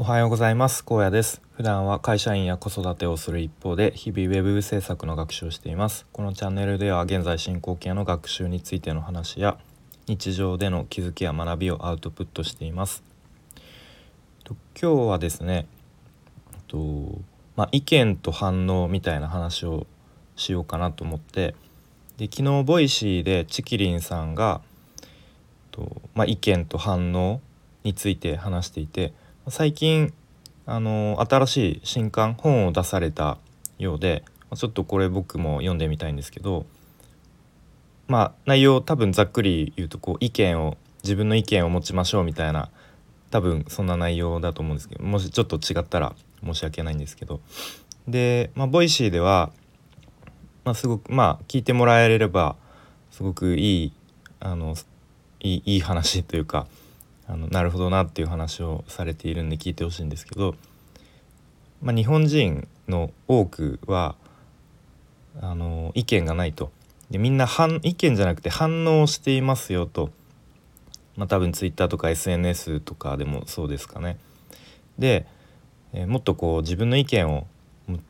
おはようございます。高野です。普段は会社員や子育てをする一方で日々ウェブ制作の学習をしています。このチャンネルでは現在進行形の学習についての話や日常での気づきや学びをアウトプットしています。今日はですねとまあ、意見と反応みたいな話をしようかなと思ってで昨日 Voicy でちきりんさんがと、まあ、意見と反応について話していて最近あの新しい新刊本を出されたようでちょっとこれ僕も読んでみたいんですけどまあ内容多分ざっくり言うとこう意見を自分の意見を持ちましょうみたいな多分そんな内容だと思うんですけどもしちょっと違ったら申し訳ないんですけど。で、まあ、 Voicy では、まあ、すごくまあ聞いてもらえればすごくいいあのいいいい話というかあのなるほどなっていう話をされているんで聞いてほしいんですけど、まあ、日本人の多くはあの意見がないとでみんな反意見じゃなくて反応していますよと、まあ、多分 Twitter とか SNS とかでもそうですかね。で、え、もっとこう自分の意見を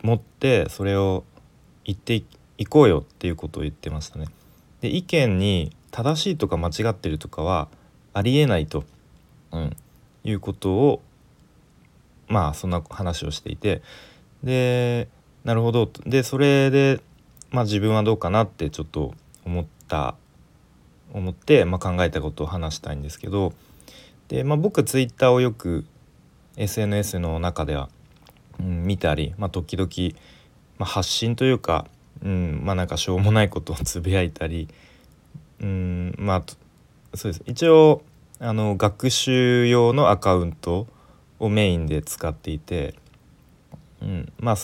持ってそれを言っていこうよっていうことを言ってましたね。で意見に正しいとか間違ってるとかはありえないと。うん、いうことをまあそんな話をしていてでなるほどでそれで、まあ、自分はどうかなってちょっと思った思って、まあ、考えたことを話したいんですけどで、まあ、僕ツイッターをよく SNS の中では、うん、見たり、まあ、時々、まあ、発信というか、うん、まあなんかしょうもないことをつぶやいたり、うん、まあそうです。一応あの学習用のアカウントをメインで使っていて、うん、まあ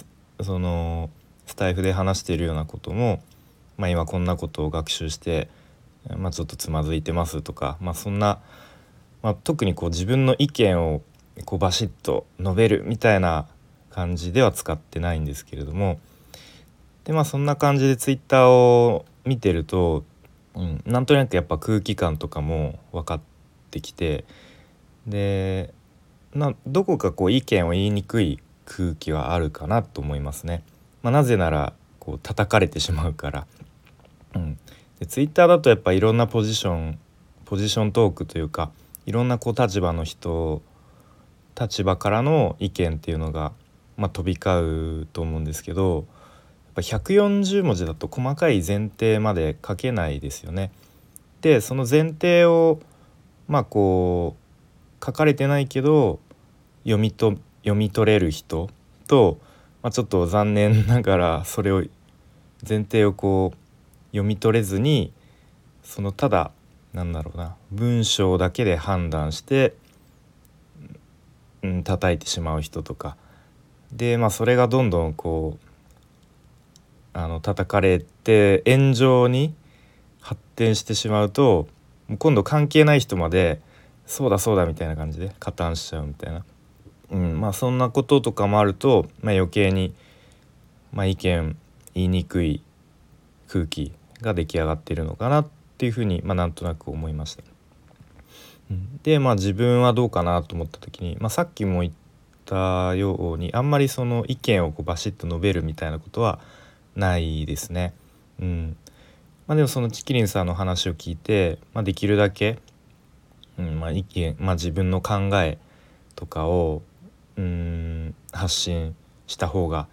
そのスタイフで話しているようなことも、まあ、今こんなことを学習して、まあ、ちょっとつまずいてますとか、まあ、そんな、まあ、特にこう自分の意見をこうバシッと述べるみたいな感じでは使ってないんですけれどもでまあそんな感じでツイッターを見てると、うん、なんとなくやっぱ空気感とかも分かってってきてでなどこかこう意見を言いにくい空気はあるかなと思いますね。まあ、なぜならこう叩かれてしまうから。うん、でツイッターだとやっぱいろんなポジションポジショントークというかいろんなこう立場の人立場からの意見っていうのが、まあ、飛び交うと思うんですけどやっぱ140文字だと細かい前提まで書けないですよね。でその前提をまあこう書かれてないけど読みと読み取れる人と、まあ、ちょっと残念ながらそれを前提をこう読み取れずにそのただなんだろうな文章だけで判断して、うん、叩いてしまう人とか。でまあそれがどんどんこうあの叩かれて炎上に発展してしまうともう今度関係ない人までそうだそうだみたいな感じで加担しちゃうみたいな、うん、まあそんなこととかもあると、まあ、余計に、まあ、意見言いにくい空気が出来上がっているのかなっていうふうに、まあ、なんとなく思いました。でまあ自分はどうかなと思った時に、まあ、さっきも言ったようにあんまりその意見をこうバシッと述べるみたいなことはないですね。うん、まあ、でもそのチキリンさんの話を聞いて、まあ、できるだけ、うんまあ、意見、まあ、自分の考えとかをうん発信した方が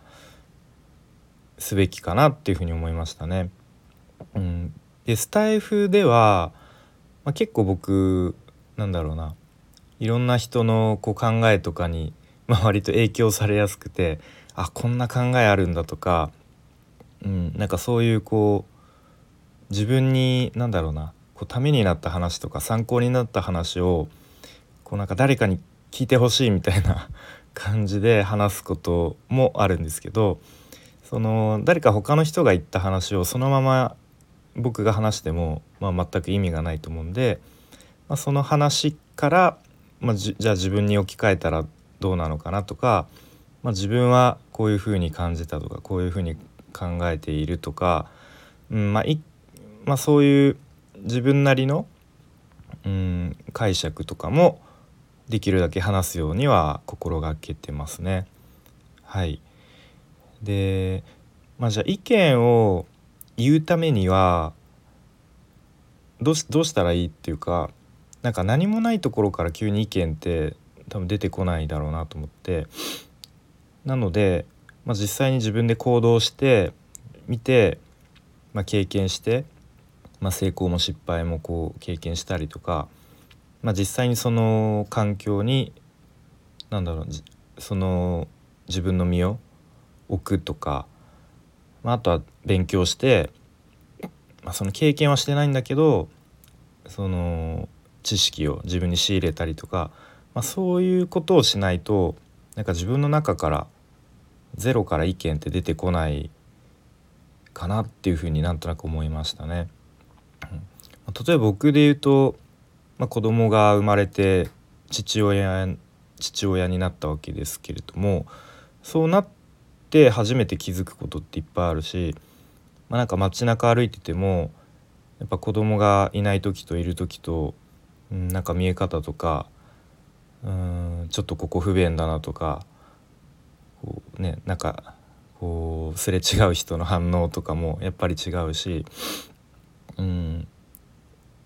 すべきかなっていうふうに思いましたね。うん、でスタイフでは、まあ、結構僕なんだろうないろんな人のこう考えとかに、まあ、割と影響されやすくてあこんな考えあるんだとか、うん、なんかそういうこう自分に何だろうなこうためになった話とか参考になった話をこうなんか誰かに聞いてほしいみたいな 感じで話すこともあるんですけどその誰か他の人が言った話をそのまま僕が話しても、まあ、全く意味がないと思うんで、まあ、その話から、まあ、じゃあ自分に置き換えたらどうなのかなとか、まあ、自分はこういうふうに感じたとかこういうふうに考えているとか、うんまあ、一まあ、そういう自分なりの、うん、解釈とかもできるだけ話すようには心がけてますね。はいでまあじゃあ意見を言うためにはどうしどうしたらいいっていうかなんか何もないところから急に意見って多分出てこないだろうなと思ってなので、まあ、実際に自分で行動してみて、まあ、経験して、まあ、成功も失敗もこう経験したりとか、まあ、実際にその環境に何だろうその自分の身を置くとか、まあ、あとは勉強して、まあ、その経験はしてないんだけどその知識を自分に仕入れたりとか、まあ、そういうことをしないとなんか自分の中からゼロから意見って出てこないかなっていうふうになんとなく思いましたね。例えば僕で言うと、まあ、子供が生まれて父親父親になったわけですけれどもそうなって初めて気づくことっていっぱいあるし、まあ、なんか街中歩いててもやっぱ子供がいない時といる時と、うん、なんか見え方とかうんちょっとここ不便だなとかこうねなんかこうすれ違う人の反応とかもやっぱり違うしうん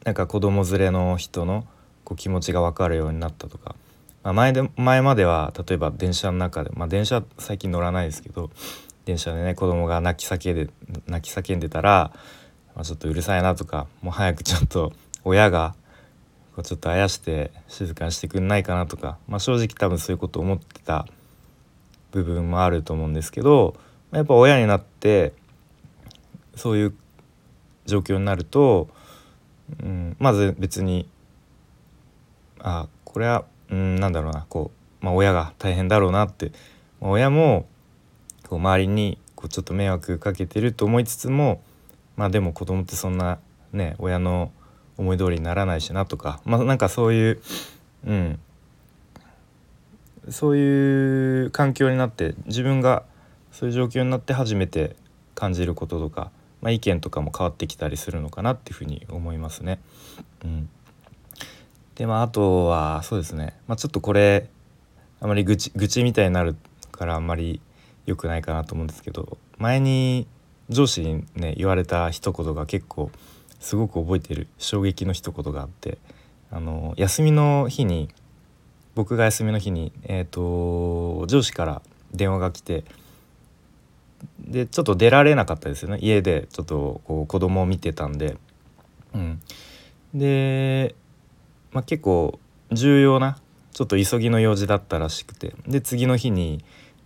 なんか子供連れの人のこう気持ちが分かるようになったとか、まあ、前で前までは例えば電車の中で、まあ、電車最近乗らないですけど 電車でね子供が泣き叫んで泣き叫んでたら、まあ、ちょっとうるさいなとかもう早くちょっと親がこうちょっとあやして静かにしてくんないかなとか、まあ、正直多分そういうこと思ってた部分もあると思うんですけどまやっぱ親になってそういう状況になると、うん、まず別にあこれは、うん、なんだろうなこう、まあ、親が大変だろうなって、まあ、親もこう周りにこうちょっと迷惑かけてると思いつつもまあでも子供ってそんなね親の思い通りにならないしなとかまあなんかそういううん。そういう環境になって自分がそういう状況になって初めて感じることとか、まあ、意見とかも変わってきたりするのかなっていうふうに思いますね。うん、でまああとはそうですね、まあ、ちょっとこれあまり愚痴愚痴みたいになるからあんまり良くないかなと思うんですけど前に上司にね言われた一言が結構すごく覚えてる衝撃の一言があってあの休みの日に僕が休みの日に、えーと、上司から電話が来てでちょっと出られなかったですよね。家でちょっとこう子供を見てたんで、うん、で、まあ、結構重要なちょっと急ぎの用事だったらしくて。で次の日に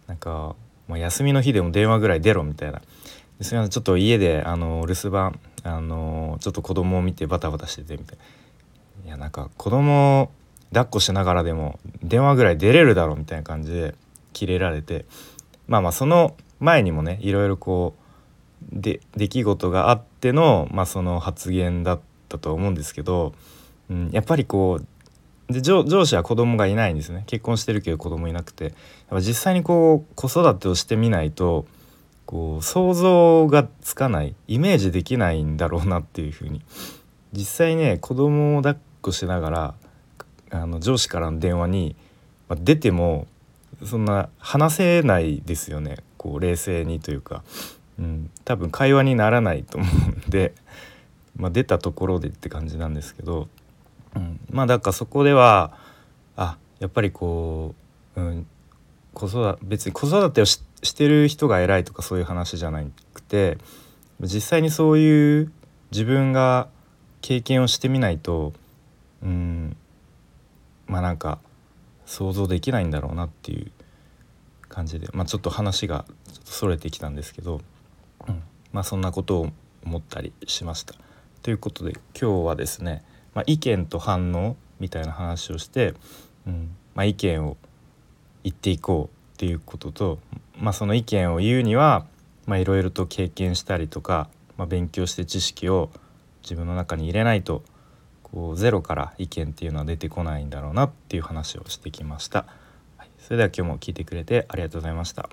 なんか、まあ、休みの日でも電話ぐらい出ろみたいな「すみませんちょっと家であの留守番あのちょっと子供を見てバタバタしててみたいな。いやなんか子供抱っこしながらでも電話ぐらい出れるだろみたいな感じでキレられて。まあまあその前にもねいろいろこうで出来事があっての,、まあその発言だったと思うんですけど、うん、やっぱりこうで上上司は子供がいないんですね。結婚してるけど子供いなくて。やっぱ実際にこう子育てをしてみないとこう想像がつかないイメージできないんだろうなっていうふうに。実際ね子供を抱っこしながらあの上司からの電話に、まあ出てもそんな話せないですよね。こう冷静にというか、うん、多分会話にならないと思うんで、まあ、出たところでって感じなんですけど、うん、まあだからそこではあやっぱりこう、うん、子育別に子育てをししてる人が偉いとかそういう話じゃなくて実際にそういう自分が経験をしてみないとうんまあなんか想像できないんだろうなっていう感じで、まあ、ちょっと話がちょっとそれてきたんですけど、うん、まあそんなことを思ったりしました。ということで今日はですね、まあ、意見と反応みたいな話をして、うんまあ、意見を言っていこうっていうことと、まあ、その意見を言うにはいろいろと経験したりとか、まあ、勉強して知識を自分の中に入れないとこうゼロから意見っていうのは出てこないんだろうなっていう話をしてきました。それでは今日も聞いてくれてありがとうございました。